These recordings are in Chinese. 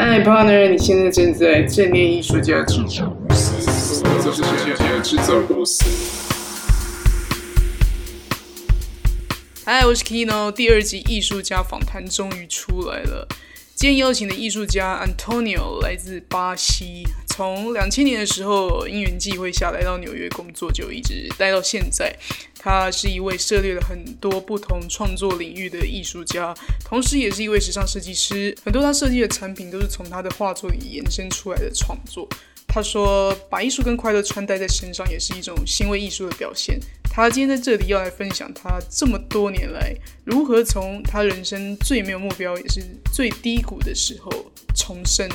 Hi，partner，你现在正在正念艺术家制作公司，这是艺术家制作公司。嗨，我是 Kino，第二集艺术家访谈终于出来了。今天邀请的艺术家 Antonio 来自巴西，从两千年的时候因缘际会下来到纽约工作，就一直待到现在。他是一位涉猎了很多不同创作领域的艺术家，同时也是一位时尚设计师。很多他设计的产品都是从他的画作里延伸出来的创作。他说，把艺术跟快乐穿戴在身上，也是一种行为艺术的表现。他今天在这里要来分享他这么多年来如何从他人生最没有目标也是最低谷的时候重生。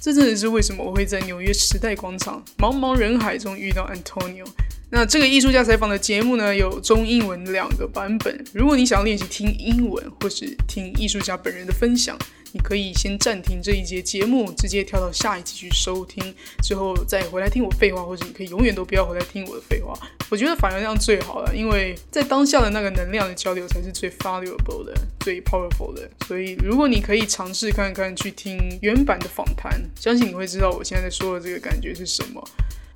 这真的是为什么我会在纽约时代广场茫茫人海中遇到 Antonio。那这个艺术家采访的节目呢，有中英文两个版本。如果你想要练习听英文，或是听艺术家本人的分享，你可以先暂停这一节节目，直接跳到下一集去收听，之后再回来听我废话，或者你可以永远都不要回来听我的废话。我觉得反而那样最好了，因为在当下的那个能量的交流才是最 valuable 的、最 powerful 的。所以，如果你可以尝试看看去听原版的访谈，相信你会知道我现在在说的这个感觉是什么。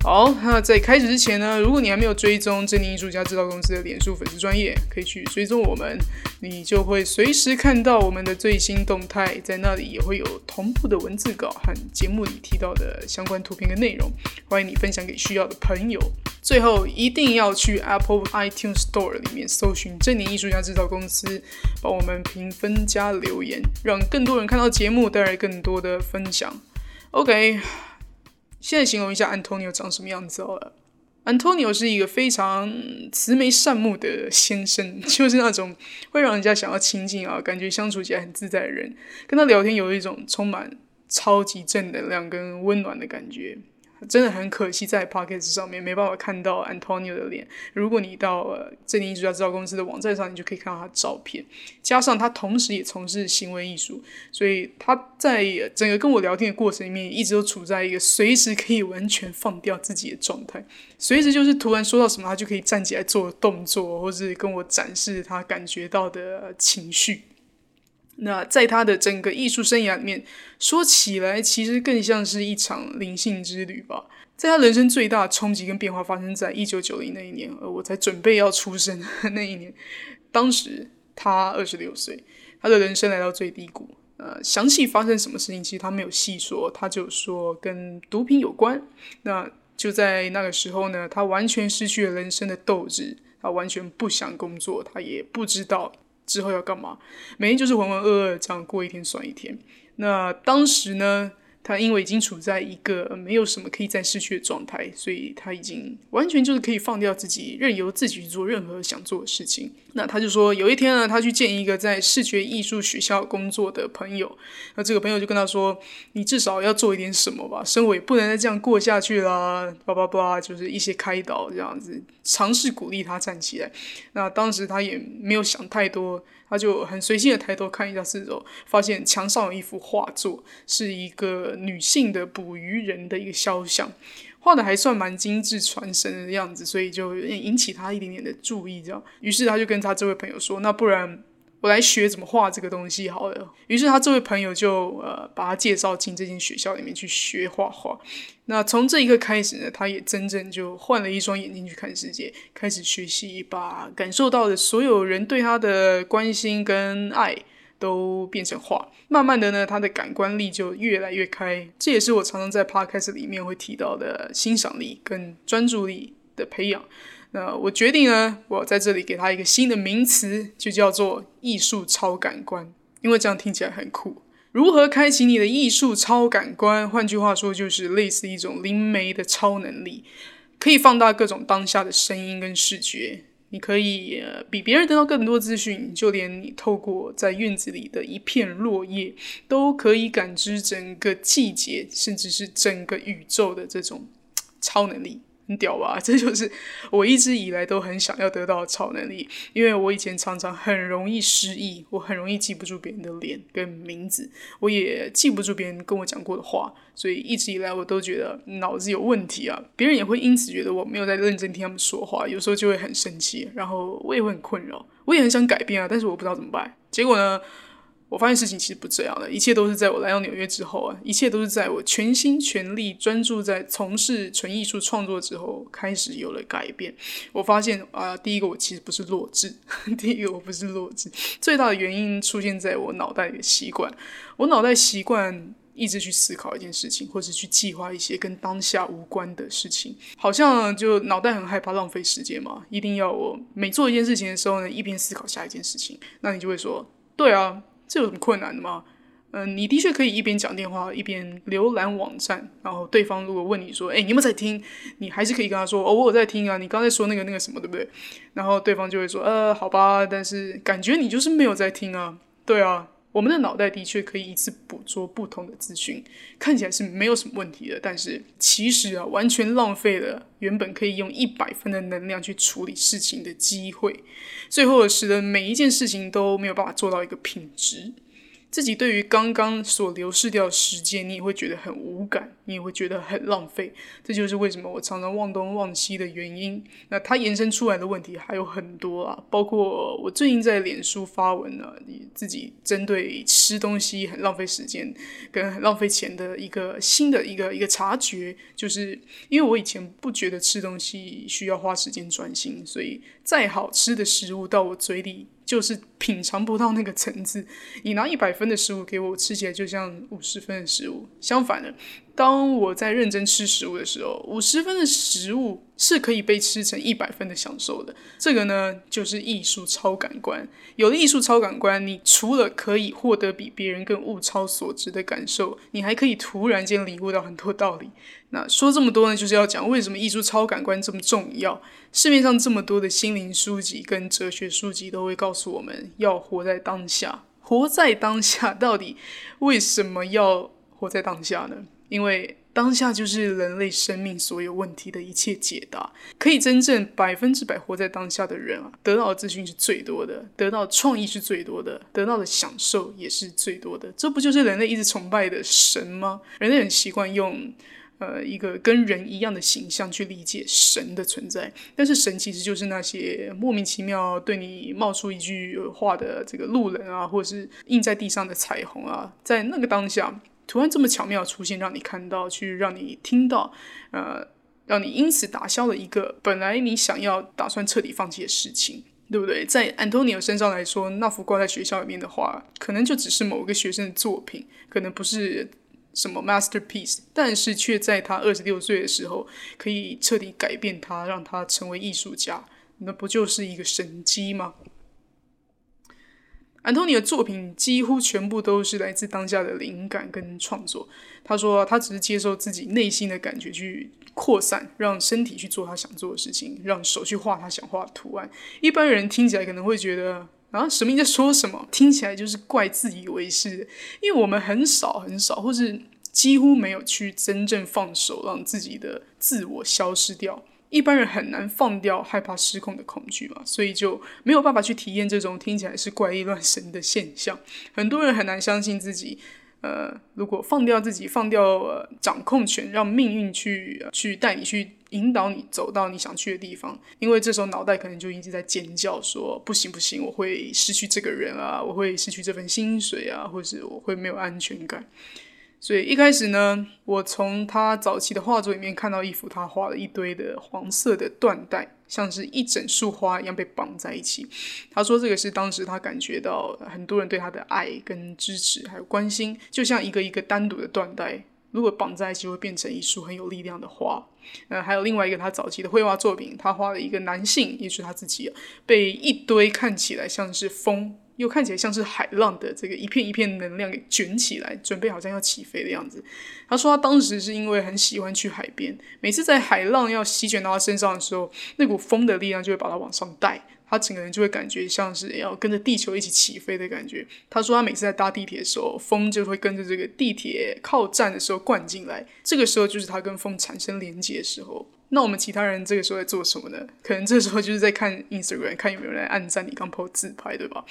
好，那在开始之前呢，如果你还没有追踪真理艺术家制造公司的脸书粉丝专业，可以去追踪我们，你就会随时看到我们的最新动态，在那里也会有同步的文字稿和节目里提到的相关图片跟内容，欢迎你分享给需要的朋友。最后一定要去 Apple iTunes Store 里面搜寻真理艺术家制造公司，帮我们评分加留言，让更多人看到节目，带来更多的分享。OK。现在形容一下 Antonio 长什么样子好了。Antonio 是一个非常慈眉善目的先生，就是那种会让人家想要亲近啊，感觉相处起来很自在的人。跟他聊天有一种充满超级正能量跟温暖的感觉。真的很可惜，在 p o c k e t 上面没办法看到 Antonio 的脸。如果你到呃正念艺术家制造公司的网站上，你就可以看到他的照片。加上他同时也从事行为艺术，所以他在整个跟我聊天的过程里面，一直都处在一个随时可以完全放掉自己的状态。随时就是突然说到什么，他就可以站起来做动作，或是跟我展示他感觉到的情绪。那在他的整个艺术生涯里面，说起来其实更像是一场灵性之旅吧。在他人生最大的冲击跟变化发生在一九九零那一年，而我才准备要出生那一年。当时他二十六岁，他的人生来到最低谷。呃，详细发生什么事情，其实他没有细说，他就说跟毒品有关。那就在那个时候呢，他完全失去了人生的斗志，他完全不想工作，他也不知道。之后要干嘛？每天就是浑浑噩噩这样过一天算一天。那当时呢？他因为已经处在一个没有什么可以再失去的状态，所以他已经完全就是可以放掉自己，任由自己去做任何想做的事情。那他就说，有一天呢，他去见一个在视觉艺术学校工作的朋友，那这个朋友就跟他说：“你至少要做一点什么吧，生活也不能再这样过下去啦。”叭叭叭，就是一些开导这样子，尝试鼓励他站起来。那当时他也没有想太多。他就很随性的抬头看一下四周，发现墙上有一幅画作，是一个女性的捕鱼人的一个肖像，画的还算蛮精致传神的样子，所以就引起他一点点的注意。这样，于是他就跟他这位朋友说：“那不然。”我来学怎么画这个东西好了。于是他这位朋友就呃把他介绍进这间学校里面去学画画。那从这一刻开始呢，他也真正就换了一双眼睛去看世界，开始学习把感受到的所有人对他的关心跟爱都变成画。慢慢的呢，他的感官力就越来越开。这也是我常常在 podcast 里面会提到的欣赏力跟专注力的培养。那我决定呢，我在这里给他一个新的名词，就叫做艺术超感官，因为这样听起来很酷。如何开启你的艺术超感官？换句话说，就是类似一种灵媒的超能力，可以放大各种当下的声音跟视觉。你可以比别人得到更多资讯，就连你透过在院子里的一片落叶，都可以感知整个季节，甚至是整个宇宙的这种超能力。很屌吧？这就是我一直以来都很想要得到的超能力。因为我以前常常很容易失忆，我很容易记不住别人的脸跟名字，我也记不住别人跟我讲过的话，所以一直以来我都觉得脑子有问题啊。别人也会因此觉得我没有在认真听他们说话，有时候就会很生气，然后我也会很困扰，我也很想改变啊，但是我不知道怎么办。结果呢？我发现事情其实不这样的，一切都是在我来到纽约之后啊，一切都是在我全心全力专注在从事纯艺术创作之后开始有了改变。我发现啊，第一个我其实不是弱智，第一个我不是弱智，最大的原因出现在我脑袋里的习惯，我脑袋习惯一直去思考一件事情，或者去计划一些跟当下无关的事情，好像就脑袋很害怕浪费时间嘛，一定要我每做一件事情的时候呢，一边思考下一件事情，那你就会说，对啊。这有什么困难的吗？嗯，你的确可以一边讲电话一边浏览网站，然后对方如果问你说：“哎，你有没有在听？”你还是可以跟他说：“哦，我有在听啊。”你刚才说那个那个什么，对不对？然后对方就会说：“呃，好吧，但是感觉你就是没有在听啊。”对啊。我们的脑袋的确可以一次捕捉不同的资讯，看起来是没有什么问题的，但是其实啊，完全浪费了原本可以用一百分的能量去处理事情的机会，最后使得每一件事情都没有办法做到一个品质。自己对于刚刚所流逝掉的时间，你也会觉得很无感，你也会觉得很浪费。这就是为什么我常常忘东忘西的原因。那它延伸出来的问题还有很多啊，包括我最近在脸书发文呢，你自己针对吃东西很浪费时间跟很浪费钱的一个新的一个一个察觉，就是因为我以前不觉得吃东西需要花时间专心，所以再好吃的食物到我嘴里。就是品尝不到那个层次，你拿一百分的食物给我吃起来就像五十分的食物。相反的，当我在认真吃食物的时候，五十分的食物是可以被吃成一百分的享受的。这个呢，就是艺术超感官。有了艺术超感官，你除了可以获得比别人更物超所值的感受，你还可以突然间领悟到很多道理。那说这么多呢，就是要讲为什么艺术超感官这么重要。市面上这么多的心灵书籍跟哲学书籍都会告诉我们要活在当下。活在当下，到底为什么要活在当下呢？因为当下就是人类生命所有问题的一切解答。可以真正百分之百活在当下的人啊，得到的资讯是最多的，得到创意是最多的，得到的享受也是最多的。这不就是人类一直崇拜的神吗？人类很习惯用。呃，一个跟人一样的形象去理解神的存在，但是神其实就是那些莫名其妙对你冒出一句话的这个路人啊，或者是印在地上的彩虹啊，在那个当下突然这么巧妙出现，让你看到，去让你听到，呃，让你因此打消了一个本来你想要打算彻底放弃的事情，对不对？在安东尼奥身上来说，那幅挂在学校里面的画，可能就只是某个学生的作品，可能不是。什么 masterpiece，但是却在他二十六岁的时候，可以彻底改变他，让他成为艺术家，那不就是一个神机吗？安东尼的作品几乎全部都是来自当下的灵感跟创作。他说，他只是接受自己内心的感觉去扩散，让身体去做他想做的事情，让手去画他想画的图案。一般人听起来可能会觉得。啊，什么在说什么？听起来就是怪自以为是，因为我们很少很少，或是几乎没有去真正放手，让自己的自我消失掉。一般人很难放掉害怕失控的恐惧嘛，所以就没有办法去体验这种听起来是怪异乱神的现象。很多人很难相信自己。呃，如果放掉自己，放掉掌控权，让命运去去带你去引导你走到你想去的地方，因为这时候脑袋可能就一直在尖叫说不行不行，我会失去这个人啊，我会失去这份薪水啊，或者我会没有安全感。所以一开始呢，我从他早期的画作里面看到一幅他画了一堆的黄色的缎带，像是一整束花一样被绑在一起。他说这个是当时他感觉到很多人对他的爱跟支持还有关心，就像一个一个单独的缎带，如果绑在一起会变成一束很有力量的花。呃，还有另外一个他早期的绘画作品，他画了一个男性，也是他自己，被一堆看起来像是风。又看起来像是海浪的这个一片一片能量给卷起来，准备好像要起飞的样子。他说他当时是因为很喜欢去海边，每次在海浪要席卷到他身上的时候，那股风的力量就会把他往上带，他整个人就会感觉像是要跟着地球一起起飞的感觉。他说他每次在搭地铁的时候，风就会跟着这个地铁靠站的时候灌进来，这个时候就是他跟风产生连接的时候。那我们其他人这个时候在做什么呢？可能这时候就是在看 Instagram，看有没有人来按赞你刚 po 自拍，对吧？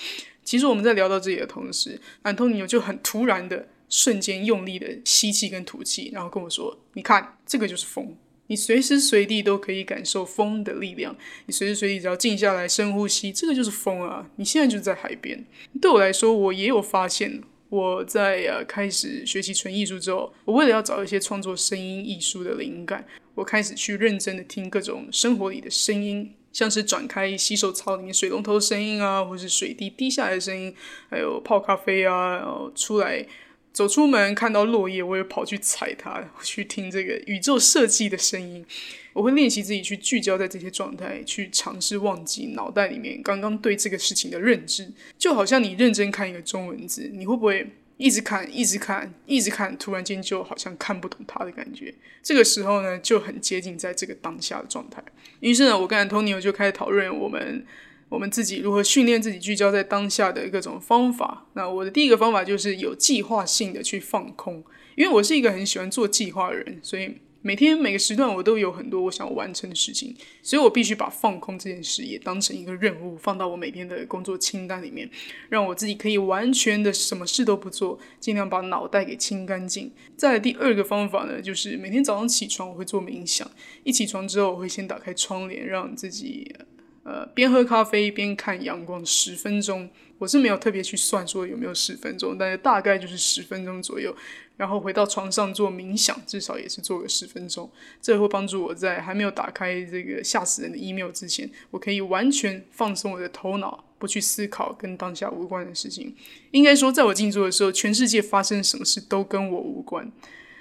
其实我们在聊到这里的同时，安东尼就很突然的瞬间用力的吸气跟吐气，然后跟我说：“你看，这个就是风。”你随时随地都可以感受风的力量，你随时随地只要静下来深呼吸，这个就是风啊！你现在就在海边。对我来说，我也有发现，我在呃开始学习纯艺术之后，我为了要找一些创作声音艺术的灵感，我开始去认真的听各种生活里的声音。像是转开洗手槽里面水龙头声音啊，或是水滴滴下来的声音，还有泡咖啡啊，然后出来走出门看到落叶，我也跑去踩它，去听这个宇宙设计的声音。我会练习自己去聚焦在这些状态，去尝试忘记脑袋里面刚刚对这个事情的认知，就好像你认真看一个中文字，你会不会？一直看，一直看，一直看，突然间就好像看不懂它的感觉。这个时候呢，就很接近在这个当下的状态。于是呢，我跟 Antonio 就开始讨论我们我们自己如何训练自己聚焦在当下的各种方法。那我的第一个方法就是有计划性的去放空，因为我是一个很喜欢做计划的人，所以。每天每个时段我都有很多我想完成的事情，所以我必须把放空这件事也当成一个任务，放到我每天的工作清单里面，让我自己可以完全的什么事都不做，尽量把脑袋给清干净。再来第二个方法呢，就是每天早上起床我会做冥想，一起床之后我会先打开窗帘，让自己呃边喝咖啡边看阳光十分钟。我是没有特别去算说有没有十分钟，但是大概就是十分钟左右。然后回到床上做冥想，至少也是做个十分钟，这会帮助我在还没有打开这个吓死人的 email 之前，我可以完全放松我的头脑，不去思考跟当下无关的事情。应该说，在我静坐的时候，全世界发生什么事都跟我无关。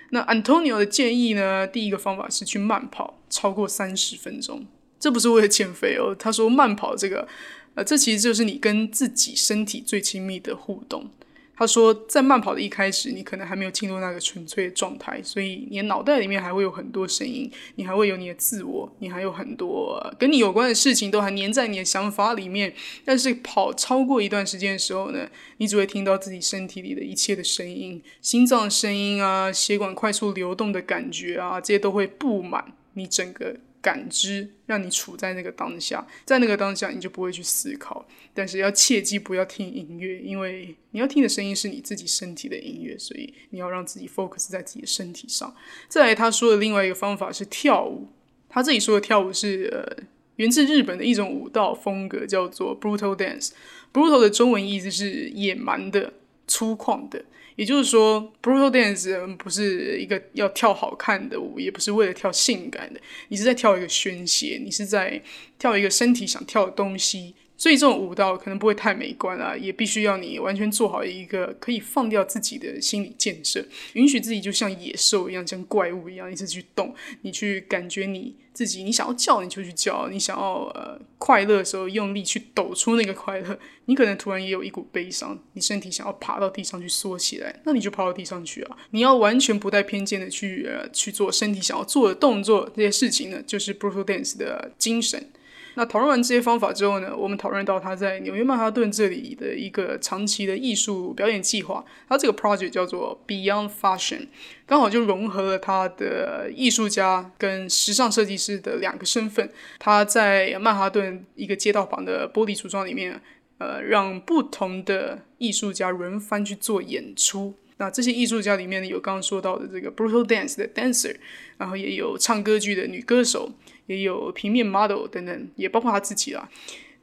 那 Antonio 的建议呢？第一个方法是去慢跑，超过三十分钟。这不是为了减肥哦，他说慢跑这个，呃，这其实就是你跟自己身体最亲密的互动。他说，在慢跑的一开始，你可能还没有进入那个纯粹的状态，所以你的脑袋里面还会有很多声音，你还会有你的自我，你还有很多跟你有关的事情都还粘在你的想法里面。但是跑超过一段时间的时候呢，你只会听到自己身体里的一切的声音，心脏声音啊，血管快速流动的感觉啊，这些都会布满你整个。感知让你处在那个当下，在那个当下你就不会去思考，但是要切记不要听音乐，因为你要听的声音是你自己身体的音乐，所以你要让自己 focus 在自己的身体上。再来，他说的另外一个方法是跳舞，他自己说的跳舞是呃源自日本的一种舞蹈风格，叫做 brutal dance。brutal 的中文意思是野蛮的、粗犷的。也就是说，brutal dance 不是一个要跳好看的舞，也不是为了跳性感的，你是在跳一个宣泄，你是在跳一个身体想跳的东西。所以这种舞蹈可能不会太美观啊，也必须要你完全做好一个可以放掉自己的心理建设，允许自己就像野兽一样，像怪物一样一直去动，你去感觉你自己，你想要叫你就去叫，你想要呃快乐的时候用力去抖出那个快乐，你可能突然也有一股悲伤，你身体想要爬到地上去缩起来，那你就爬到地上去啊！你要完全不带偏见的去呃去做身体想要做的动作，这些事情呢，就是 brutal dance 的精神。那讨论完这些方法之后呢，我们讨论到他在纽约曼哈顿这里的一个长期的艺术表演计划。他这个 project 叫做 Beyond Fashion，刚好就融合了他的艺术家跟时尚设计师的两个身份。他在曼哈顿一个街道旁的玻璃橱窗里面，呃，让不同的艺术家轮番去做演出。那这些艺术家里面呢，有刚刚说到的这个 Brutal Dance 的 dancer，然后也有唱歌剧的女歌手。也有平面 model 等等，也包括他自己啦。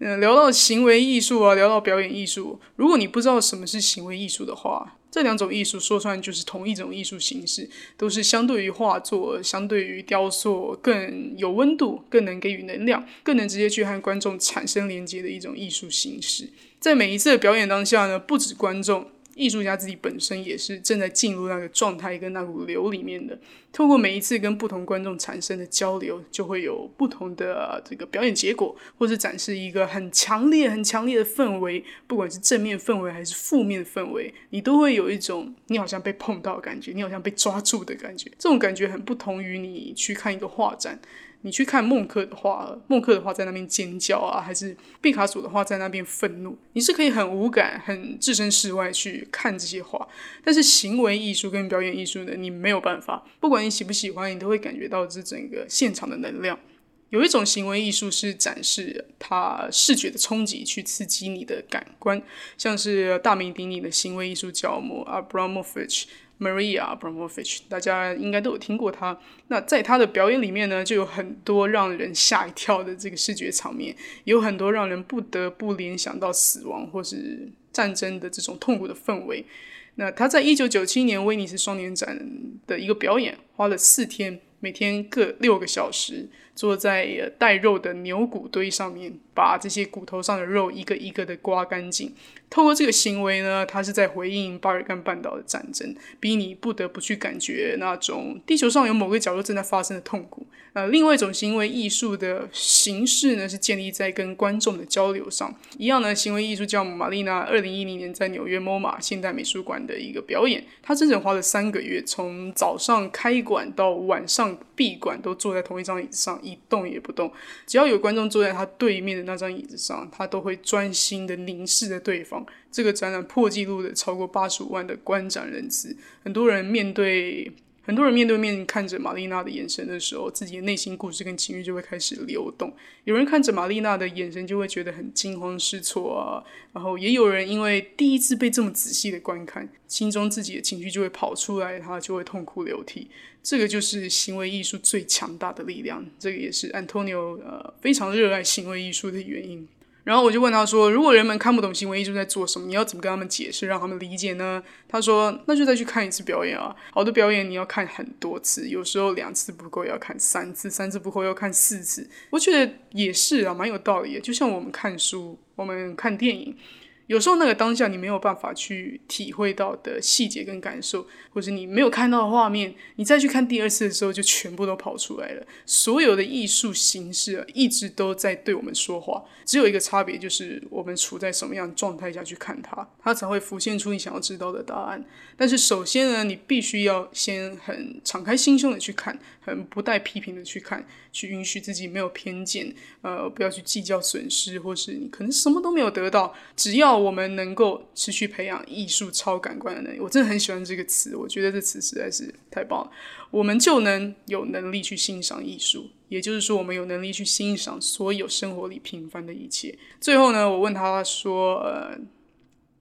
嗯，聊到行为艺术啊，聊到表演艺术，如果你不知道什么是行为艺术的话，这两种艺术说穿就是同一种艺术形式，都是相对于画作、相对于雕塑更有温度、更能给予能量、更能直接去和观众产生连接的一种艺术形式。在每一次的表演当下呢，不止观众。艺术家自己本身也是正在进入那个状态跟那股流里面的。透过每一次跟不同观众产生的交流，就会有不同的这个表演结果，或者展示一个很强烈、很强烈的氛围。不管是正面氛围还是负面氛围，你都会有一种你好像被碰到的感觉，你好像被抓住的感觉。这种感觉很不同于你去看一个画展。你去看孟克的画，孟克的画在那边尖叫啊，还是毕卡索的画在那边愤怒？你是可以很无感、很置身事外去看这些画，但是行为艺术跟表演艺术呢，你没有办法，不管你喜不喜欢，你都会感觉到这整个现场的能量。有一种行为艺术是展示它视觉的冲击，去刺激你的感官，像是大名鼎鼎的行为艺术教母 Abramovich。Maria Abramovich，大家应该都有听过他。那在他的表演里面呢，就有很多让人吓一跳的这个视觉场面，有很多让人不得不联想到死亡或是战争的这种痛苦的氛围。那他在一九九七年威尼斯双年展的一个表演，花了四天，每天各六个小时。坐在带肉的牛骨堆上面，把这些骨头上的肉一个一个的刮干净。透过这个行为呢，他是在回应巴尔干半岛的战争，逼你不得不去感觉那种地球上有某个角落正在发生的痛苦。呃，另外一种行为艺术的形式呢，是建立在跟观众的交流上。一样呢，行为艺术教母玛丽娜二零一零年在纽约 MoMA 现代美术馆的一个表演，她整整花了三个月，从早上开馆到晚上闭馆，都坐在同一张椅子上。一动也不动，只要有观众坐在他对面的那张椅子上，他都会专心的凝视着对方。这个展览破纪录的超过八十五万的观展人次，很多人面对。很多人面对面看着玛丽娜的眼神的时候，自己的内心故事跟情绪就会开始流动。有人看着玛丽娜的眼神就会觉得很惊慌失措啊，然后也有人因为第一次被这么仔细的观看，心中自己的情绪就会跑出来，他就会痛哭流涕。这个就是行为艺术最强大的力量，这个也是 Antonio 呃非常热爱行为艺术的原因。然后我就问他说：“如果人们看不懂行为艺术在做什么，你要怎么跟他们解释，让他们理解呢？”他说：“那就再去看一次表演啊！好的表演你要看很多次，有时候两次不够要看三次，三次不够要看四次。我觉得也是啊，蛮有道理的。就像我们看书，我们看电影。”有时候那个当下你没有办法去体会到的细节跟感受，或是你没有看到的画面，你再去看第二次的时候就全部都跑出来了。所有的艺术形式啊，一直都在对我们说话，只有一个差别就是我们处在什么样状态下去看它，它才会浮现出你想要知道的答案。但是首先呢，你必须要先很敞开心胸的去看，很不带批评的去看，去允许自己没有偏见，呃，不要去计较损失，或是你可能什么都没有得到，只要。我们能够持续培养艺术超感官的能力，我真的很喜欢这个词。我觉得这词实在是太棒了。我们就能有能力去欣赏艺术，也就是说，我们有能力去欣赏所有生活里平凡的一切。最后呢，我问他说：“呃。”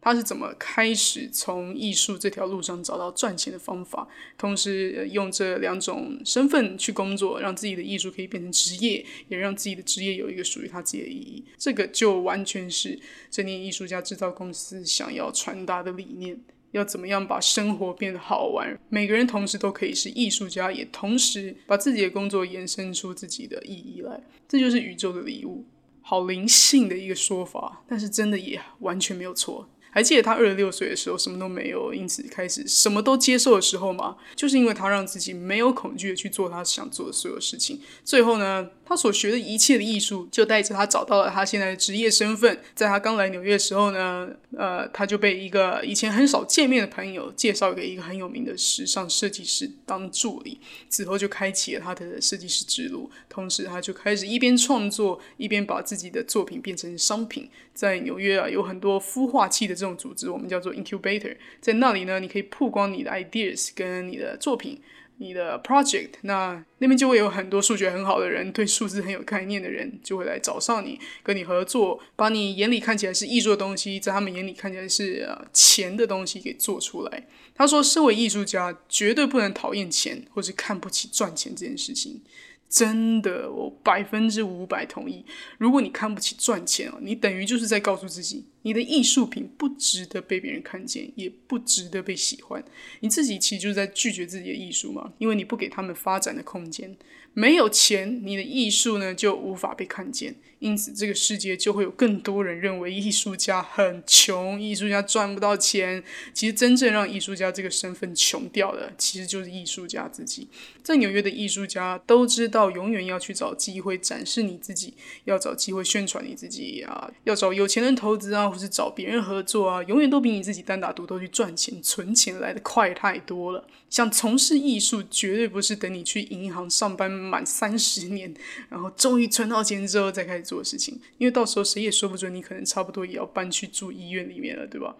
他是怎么开始从艺术这条路上找到赚钱的方法，同时用这两种身份去工作，让自己的艺术可以变成职业，也让自己的职业有一个属于他自己的意义。这个就完全是这年艺术家制造公司想要传达的理念：要怎么样把生活变得好玩？每个人同时都可以是艺术家，也同时把自己的工作延伸出自己的意义来。这就是宇宙的礼物，好灵性的一个说法，但是真的也完全没有错。还记得他二十六岁的时候什么都没有，因此开始什么都接受的时候吗？就是因为他让自己没有恐惧的去做他想做的所有事情。最后呢，他所学的一切的艺术就带着他找到了他现在的职业身份。在他刚来纽约的时候呢，呃，他就被一个以前很少见面的朋友介绍给一个很有名的时尚设计师当助理，之后就开启了他的设计师之路。同时，他就开始一边创作，一边把自己的作品变成商品。在纽约啊，有很多孵化器的这种组织，我们叫做 incubator，在那里呢，你可以曝光你的 ideas 跟你的作品、你的 project，那那边就会有很多数学很好的人，对数字很有概念的人，就会来找上你，跟你合作，把你眼里看起来是艺术的东西，在他们眼里看起来是呃钱的东西给做出来。他说，身为艺术家，绝对不能讨厌钱，或是看不起赚钱这件事情。真的，我百分之五百同意。如果你看不起赚钱哦，你等于就是在告诉自己，你的艺术品不值得被别人看见，也不值得被喜欢。你自己其实就是在拒绝自己的艺术嘛，因为你不给他们发展的空间。没有钱，你的艺术呢就无法被看见，因此这个世界就会有更多人认为艺术家很穷，艺术家赚不到钱。其实真正让艺术家这个身份穷掉的，其实就是艺术家自己。在纽约的艺术家都知道，永远要去找机会展示你自己，要找机会宣传你自己啊，要找有钱人投资啊，或是找别人合作啊，永远都比你自己单打独斗去赚钱、存钱来的快太多了。想从事艺术，绝对不是等你去银行上班。满三十年，然后终于存到钱之后再开始做事情，因为到时候谁也说不准，你可能差不多也要搬去住医院里面了，对吧？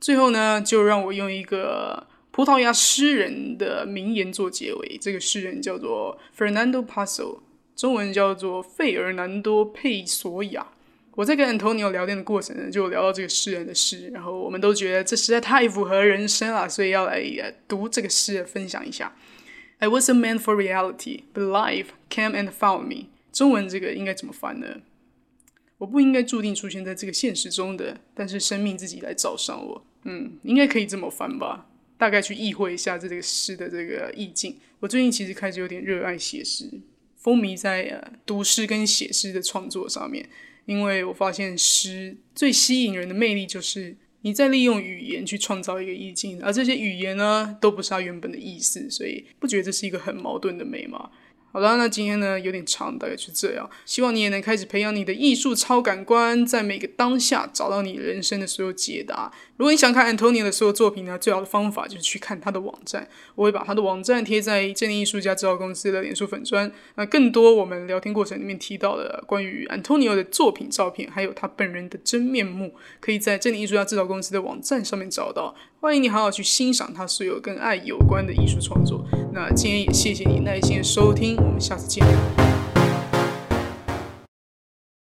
最后呢，就让我用一个葡萄牙诗人的名言做结尾。这个诗人叫做 Fernando Paso，中文叫做费尔南多·佩索亚。我在跟 Antonio 聊天的过程呢，就聊到这个诗人的诗，然后我们都觉得这实在太符合人生了，所以要来读这个诗，分享一下。I was a man for reality, but life came and found me。中文这个应该怎么翻呢？我不应该注定出现在这个现实中的，但是生命自己来找上我。嗯，应该可以这么翻吧？大概去意会一下这个诗的这个意境。我最近其实开始有点热爱写诗，风靡在呃读诗跟写诗的创作上面，因为我发现诗最吸引人的魅力就是你在利用语言去创造一个意境，而这些语言呢都不是它原本的意思，所以不觉得这是一个很矛盾的美吗？好了，那今天呢有点长，大概是这样。希望你也能开始培养你的艺术超感官，在每个当下找到你人生的所有解答。如果你想看 Antonio 的所有作品呢，最好的方法就是去看他的网站。我会把他的网站贴在正念艺术家制造公司的脸书粉砖。那更多我们聊天过程里面提到的关于 Antonio 的作品照片，还有他本人的真面目，可以在正念艺术家制造公司的网站上面找到。欢迎你好好去欣赏他所有跟爱有关的艺术创作。那今天也谢谢你耐心的收听，我们下次见。